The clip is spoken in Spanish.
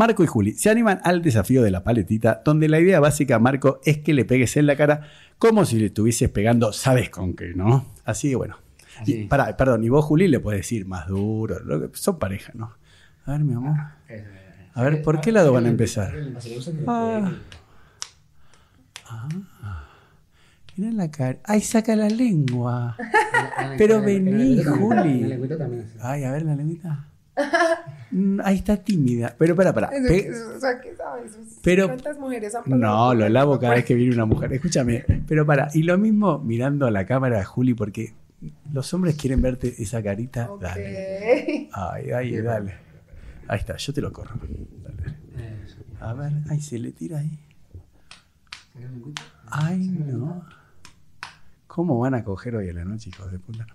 Marco y Juli se animan al desafío de la paletita, donde la idea básica, Marco, es que le pegues en la cara como si le estuvieses pegando, ¿sabes con qué, no? Así que bueno. Y, pará, perdón, y vos, Juli, le puedes decir más duro. son pareja, ¿no? A ver, mi amor. A ver, ¿por qué lado van a empezar? Ah. Ah. Mirá la cara. ¡Ay, saca la lengua! Pero vení, Juli. Ay, a ver la lengüita. Ahí está tímida. Pero para, para. Eso- Pe- eso- o sea, ¿qué sabes? Pero- ¿Cuántas mujeres han pasado No, lo lavo cada vez que viene una mujer. Escúchame, pero para, y lo mismo mirando a la cámara, Juli, porque los hombres quieren verte esa carita. Dale. Ay, ay, dale. Ahí está, yo te lo corro. Dale. A ver, ay, se le tira ahí. Ay, no. ¿Cómo van a coger hoy a la noche, hijos de puta?